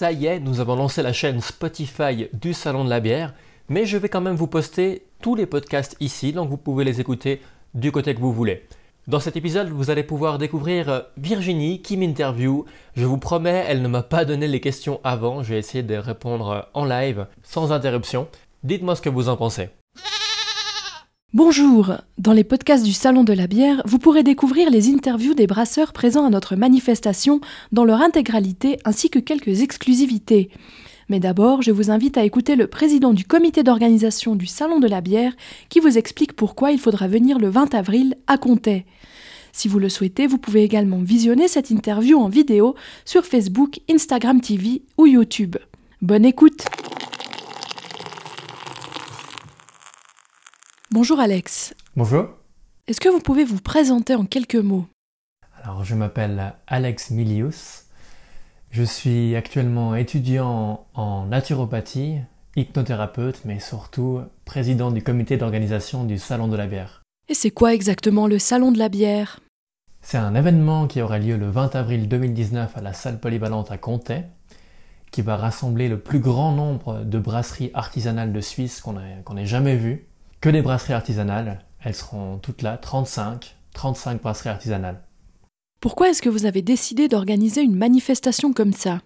Ça y est, nous avons lancé la chaîne Spotify du Salon de la bière, mais je vais quand même vous poster tous les podcasts ici, donc vous pouvez les écouter du côté que vous voulez. Dans cet épisode, vous allez pouvoir découvrir euh, Virginie qui m'interview. Je vous promets, elle ne m'a pas donné les questions avant, je vais essayer de répondre euh, en live, sans interruption. Dites-moi ce que vous en pensez. Bonjour Dans les podcasts du Salon de la bière, vous pourrez découvrir les interviews des brasseurs présents à notre manifestation dans leur intégralité ainsi que quelques exclusivités. Mais d'abord, je vous invite à écouter le président du comité d'organisation du Salon de la bière qui vous explique pourquoi il faudra venir le 20 avril à Comté. Si vous le souhaitez, vous pouvez également visionner cette interview en vidéo sur Facebook, Instagram TV ou YouTube. Bonne écoute Bonjour Alex. Bonjour. Est-ce que vous pouvez vous présenter en quelques mots? Alors, je m'appelle Alex Milius. Je suis actuellement étudiant en naturopathie, hypnothérapeute, mais surtout président du comité d'organisation du Salon de la bière. Et c'est quoi exactement le Salon de la bière? C'est un événement qui aura lieu le 20 avril 2019 à la salle polyvalente à Comté, qui va rassembler le plus grand nombre de brasseries artisanales de Suisse qu'on ait jamais vues que des brasseries artisanales. Elles seront toutes là, 35, 35 brasseries artisanales. Pourquoi est-ce que vous avez décidé d'organiser une manifestation comme ça?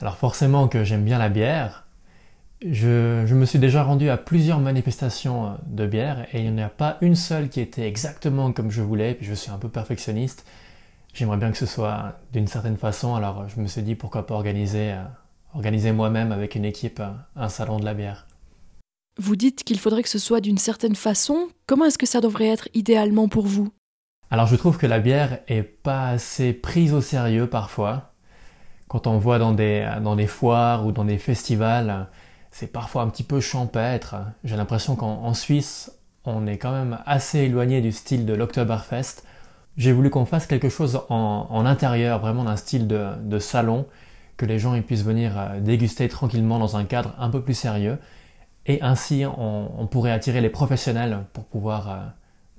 Alors forcément que j'aime bien la bière. Je, je, me suis déjà rendu à plusieurs manifestations euh, de bière et il n'y en a pas une seule qui était exactement comme je voulais, puis je suis un peu perfectionniste. J'aimerais bien que ce soit d'une certaine façon, alors je me suis dit pourquoi pas organiser, euh, organiser moi-même avec une équipe euh, un salon de la bière. Vous dites qu'il faudrait que ce soit d'une certaine façon. Comment est-ce que ça devrait être idéalement pour vous? Alors je trouve que la bière est pas assez prise au sérieux parfois. Quand on voit dans des, foires ou dans des festivals, c'est parfois un petit peu champêtre. J'ai l'impression qu'en Suisse, on est quand même assez éloigné du style de l'Oktoberfest. J'ai voulu qu'on fasse quelque chose en, intérieur, vraiment d'un style de, de salon, que les gens puissent venir euh, déguster tranquillement dans un cadre un peu plus sérieux et ainsi, on, pourrait attirer les professionnels pour pouvoir euh,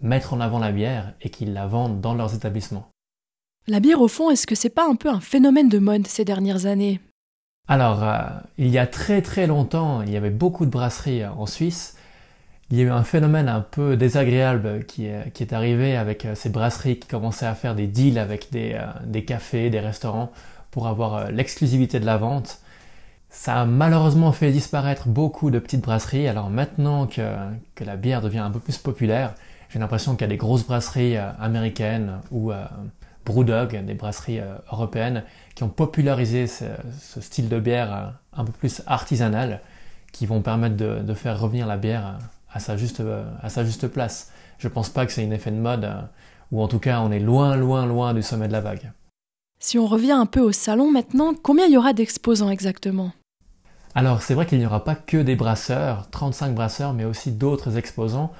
mettre en avant la bière et qu'ils la vendent dans leurs établissements. La bière, au fond, est-ce que c'est pas un peu un phénomène de mode ces dernières années? Alors, euh, il y a très très longtemps, il y avait beaucoup de brasseries euh, en Suisse. Il y a eu un phénomène un peu désagréable qui est, qui est arrivé avec ces brasseries qui commençaient à faire des deals avec des, des cafés, des restaurants pour avoir l'exclusivité de la vente. Ça a malheureusement fait disparaître beaucoup de petites brasseries. Alors maintenant que, que la bière devient un peu plus populaire, j'ai l'impression qu'il y a des grosses brasseries euh, américaines ou euh, Brewdog, des brasseries euh, européennes, qui ont popularisé ce, style de bière euh, un peu plus artisanal, qui vont permettre de, faire revenir la bière à sa juste, à sa juste place. Je pense pas que c'est un effet de mode, ou en tout cas on est loin, loin, loin du sommet de la vague. Si on revient un peu au salon maintenant, combien il y aura d'exposants exactement? Alors c'est vrai qu'il n'y aura pas que des brasseurs, 35 brasseurs, mais aussi d'autres exposants.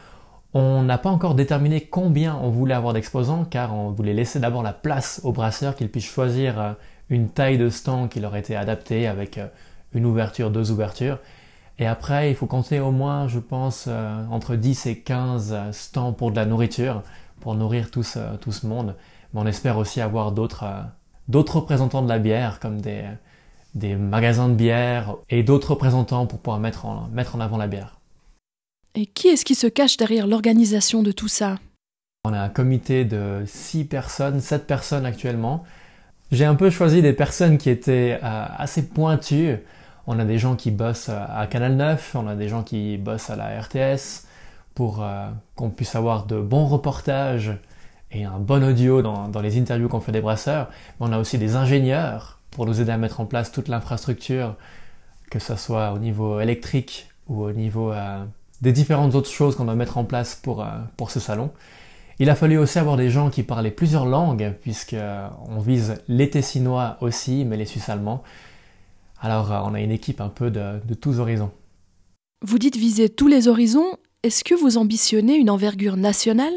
On n'a pas encore déterminé combien on voulait avoir d'exposants, car on voulait laisser d'abord la place aux brasseurs qu'ils puissent choisir euh, une taille de stand qui leur était adaptée avec euh, une ouverture, deux ouvertures. Et après, il faut compter au moins, je pense, euh, entre 10 et 15 stands pour de la nourriture, pour nourrir tout ce, tout ce monde. Mais on espère aussi avoir d'autres d'autres représentants de la bière, comme des, des magasins de bière et d'autres représentants pour pouvoir mettre en, mettre en avant la bière. Et qui est-ce qui se cache derrière l'organisation de tout ça? On a un comité de 6 personnes, 7 personnes actuellement. J'ai un peu choisi des personnes qui étaient euh, assez pointues. On a des gens qui bossent à Canal 9, on a des gens qui bossent à la RTS pour euh, qu'on puisse avoir de bons reportages et un bon audio dans, dans les interviews qu'on fait des brasseurs. Mais on a aussi des ingénieurs pour nous aider à mettre en place toute l'infrastructure, que ce soit au niveau électrique ou au niveau euh, des différentes autres choses qu'on doit mettre en place pour, euh, pour ce salon. Il a fallu aussi avoir des gens qui parlaient plusieurs langues, puisque euh, on vise les Tessinois aussi, mais les Suisses allemands. Alors on a une équipe un peu de, de tous horizons. Vous dites viser tous les horizons. Est-ce que vous ambitionnez une envergure nationale?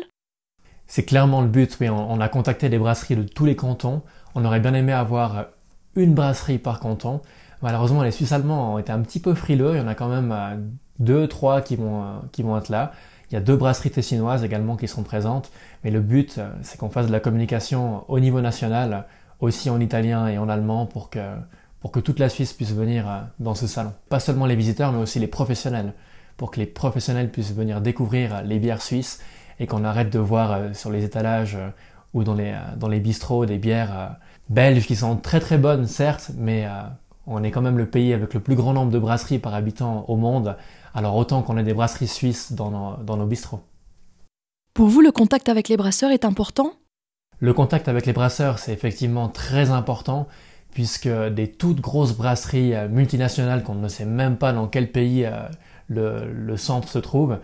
C'est clairement le but, oui. On, on a contacté des brasseries de tous les cantons. On aurait bien aimé avoir une brasserie par canton. Malheureusement, les Suisses allemands ont été un petit peu frileux. Il y en a quand même euh, deux, trois qui vont, euh, qui vont être là. Il y a deux brasseries tessinoises également qui seront présentes. Mais le but, euh, c'est qu'on fasse de la communication au niveau national, aussi en italien et en allemand, pour que, pour que toute la Suisse puisse venir dans ce salon. Pas seulement les visiteurs, mais aussi les professionnels, pour que les professionnels puissent venir découvrir les bières suisses et qu'on arrête de voir sur les étalages ou dans les, dans les bistrots des bières belges qui sont très très bonnes, certes, mais on est quand même le pays avec le plus grand nombre de brasseries par habitant au monde, alors autant qu'on ait des brasseries suisses dans nos, dans nos bistrots. Pour vous, le contact avec les brasseurs est important? Le contact avec les brasseurs, c'est effectivement très important, puisque des toutes grosses brasseries euh, multinationales qu'on ne sait même pas dans quel pays euh, le, le centre se trouve,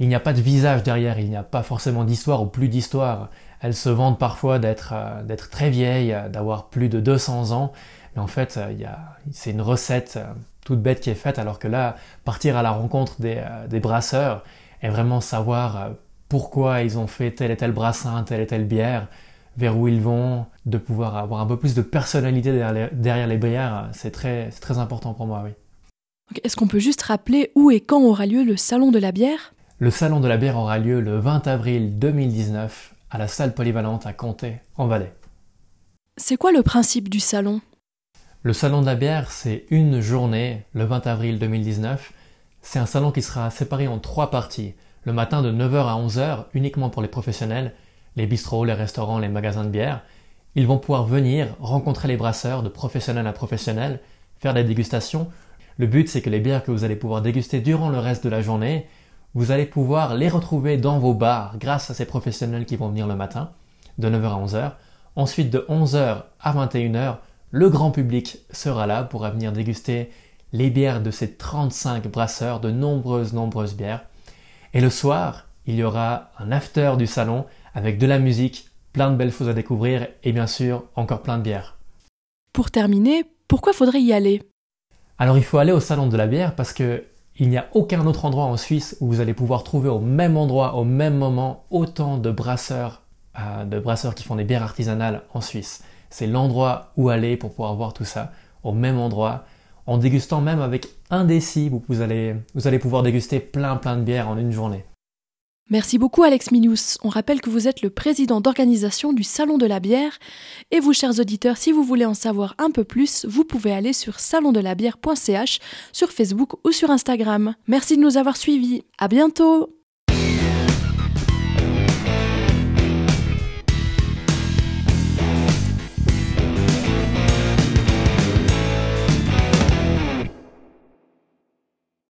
il n'y a pas de visage derrière, il n'y a pas forcément d'histoire ou plus d'histoire. Elles se vendent parfois d'être euh, très vieilles, d'avoir plus de 200 ans, mais en fait, c'est une recette toute bête qui est faite, alors que là, partir à la rencontre des, des brasseurs et vraiment savoir pourquoi ils ont fait tel et tel brassin, telle et telle bière, vers où ils vont, de pouvoir avoir un peu plus de personnalité derrière les, bières, c'est très, très important pour moi, oui. Est-ce qu'on peut juste rappeler où et quand aura lieu le Salon de la bière? Le Salon de la bière aura lieu le 20 avril 2019 à la salle polyvalente à Comté, en Valais. C'est quoi le principe du salon? Le Salon de la bière, c'est une journée, le 20 avril 2019. C'est un salon qui sera séparé en trois parties le matin de 9h à 11h uniquement pour les professionnels, les bistrots, les restaurants, les magasins de bière. Ils vont pouvoir venir rencontrer les brasseurs de professionnels à professionnels, faire des dégustations. Le but c'est que les bières que vous allez pouvoir déguster durant le reste de la journée, vous allez pouvoir les retrouver dans vos bars grâce à ces professionnels qui vont venir le matin, de 9h à 11h. Ensuite de 11h à 21h, le grand public sera là pour venir déguster les bières de ces 35 brasseurs, de nombreuses, nombreuses bières. Et le soir, il y aura un after du salon avec de la musique, plein de belles choses à découvrir et bien sûr encore plein de bières. Pour terminer, pourquoi faudrait y aller? Alors il faut aller au salon de la bière parce que il n'y a aucun autre endroit en Suisse où vous allez pouvoir trouver au même endroit, au même moment, autant de brasseurs, euh, de brasseurs qui font des bières artisanales en Suisse. C'est l'endroit où aller pour pouvoir voir tout ça au même endroit en dégustant même avec un déci, vous, allez, vous allez pouvoir déguster plein plein de bières en une journée. Merci beaucoup Alex Minous. On rappelle que vous êtes le président d'organisation du Salon de la bière. Et vous, chers auditeurs, si vous voulez en savoir un peu plus, vous pouvez aller sur salondelabière.ch sur Facebook ou sur Instagram. Merci de nous avoir suivis. À bientôt!